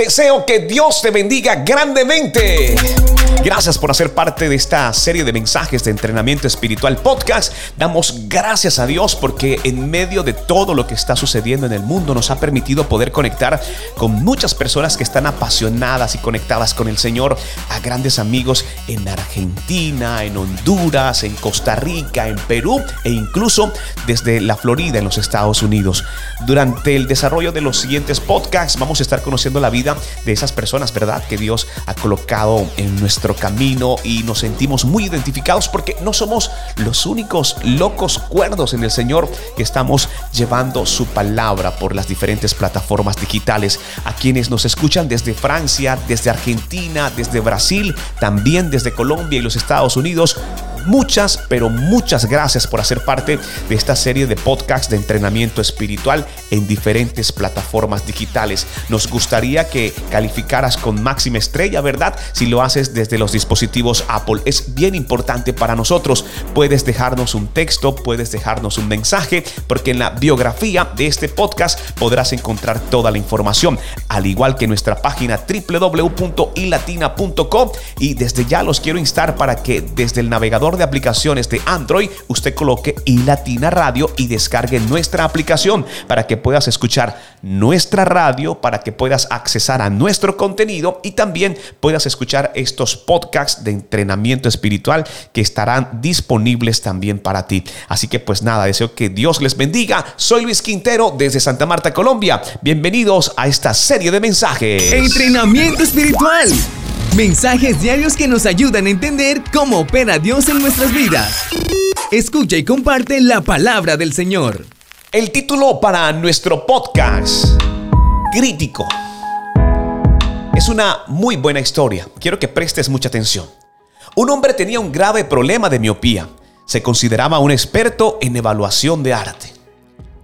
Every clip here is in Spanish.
Deseo que Dios te bendiga grandemente. Gracias por hacer parte de esta serie de mensajes de entrenamiento espiritual podcast. Damos gracias a Dios porque en medio de todo lo que está sucediendo en el mundo nos ha permitido poder conectar con muchas personas que están apasionadas y conectadas con el Señor, a grandes amigos en Argentina, en Honduras, en Costa Rica, en Perú e incluso desde la Florida en los Estados Unidos. Durante el desarrollo de los siguientes podcasts vamos a estar conociendo la vida de esas personas, ¿verdad? Que Dios ha colocado en nuestro camino y nos sentimos muy identificados porque no somos los únicos locos cuerdos en el Señor que estamos llevando su palabra por las diferentes plataformas digitales. A quienes nos escuchan desde Francia, desde Argentina, desde Brasil, también desde Colombia y los Estados Unidos, Muchas, pero muchas gracias por hacer parte de esta serie de podcasts de entrenamiento espiritual en diferentes plataformas digitales. Nos gustaría que calificaras con máxima estrella, ¿verdad? Si lo haces desde los dispositivos Apple. Es bien importante para nosotros. Puedes dejarnos un texto, puedes dejarnos un mensaje, porque en la biografía de este podcast podrás encontrar toda la información, al igual que nuestra página www.ilatina.com. Y desde ya los quiero instar para que desde el navegador de aplicaciones de Android, usted coloque iLatina Radio y descargue nuestra aplicación para que puedas escuchar nuestra radio, para que puedas accesar a nuestro contenido y también puedas escuchar estos podcasts de entrenamiento espiritual que estarán disponibles también para ti. Así que pues nada, deseo que Dios les bendiga. Soy Luis Quintero desde Santa Marta, Colombia. Bienvenidos a esta serie de mensajes. Entrenamiento espiritual Mensajes diarios que nos ayudan a entender cómo opera Dios en nuestras vidas. Escucha y comparte la palabra del Señor. El título para nuestro podcast, Crítico. Es una muy buena historia. Quiero que prestes mucha atención. Un hombre tenía un grave problema de miopía. Se consideraba un experto en evaluación de arte.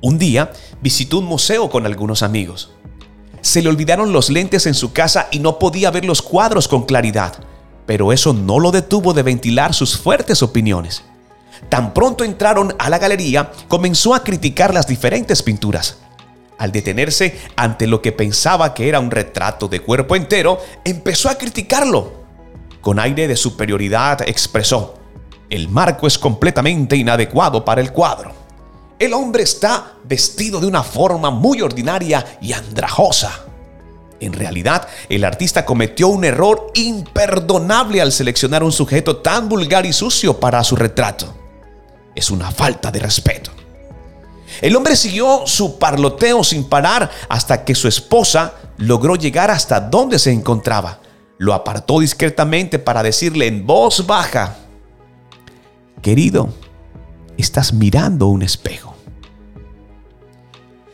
Un día visitó un museo con algunos amigos. Se le olvidaron los lentes en su casa y no podía ver los cuadros con claridad, pero eso no lo detuvo de ventilar sus fuertes opiniones. Tan pronto entraron a la galería, comenzó a criticar las diferentes pinturas. Al detenerse ante lo que pensaba que era un retrato de cuerpo entero, empezó a criticarlo. Con aire de superioridad expresó, el marco es completamente inadecuado para el cuadro. El hombre está vestido de una forma muy ordinaria y andrajosa. En realidad, el artista cometió un error imperdonable al seleccionar un sujeto tan vulgar y sucio para su retrato. Es una falta de respeto. El hombre siguió su parloteo sin parar hasta que su esposa logró llegar hasta donde se encontraba. Lo apartó discretamente para decirle en voz baja, querido, estás mirando un espejo.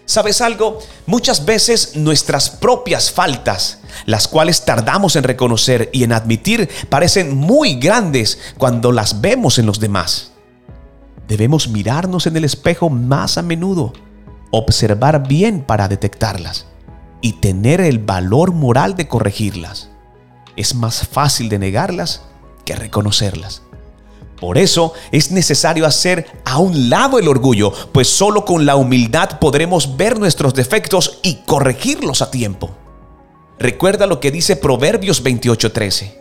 ¿Sabes algo? Muchas veces nuestras propias faltas, las cuales tardamos en reconocer y en admitir, parecen muy grandes cuando las vemos en los demás. Debemos mirarnos en el espejo más a menudo, observar bien para detectarlas y tener el valor moral de corregirlas. Es más fácil de negarlas que reconocerlas. Por eso es necesario hacer a un lado el orgullo, pues solo con la humildad podremos ver nuestros defectos y corregirlos a tiempo. Recuerda lo que dice Proverbios 28:13.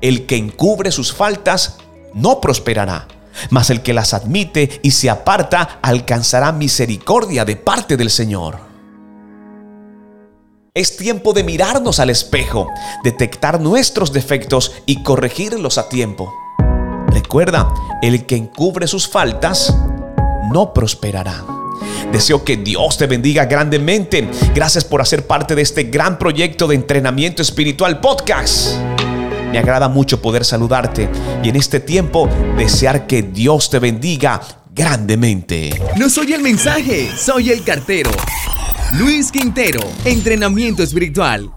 El que encubre sus faltas no prosperará, mas el que las admite y se aparta alcanzará misericordia de parte del Señor. Es tiempo de mirarnos al espejo, detectar nuestros defectos y corregirlos a tiempo. Recuerda, el que encubre sus faltas no prosperará. Deseo que Dios te bendiga grandemente. Gracias por hacer parte de este gran proyecto de entrenamiento espiritual podcast. Me agrada mucho poder saludarte y en este tiempo desear que Dios te bendiga grandemente. No soy el mensaje, soy el cartero. Luis Quintero, entrenamiento espiritual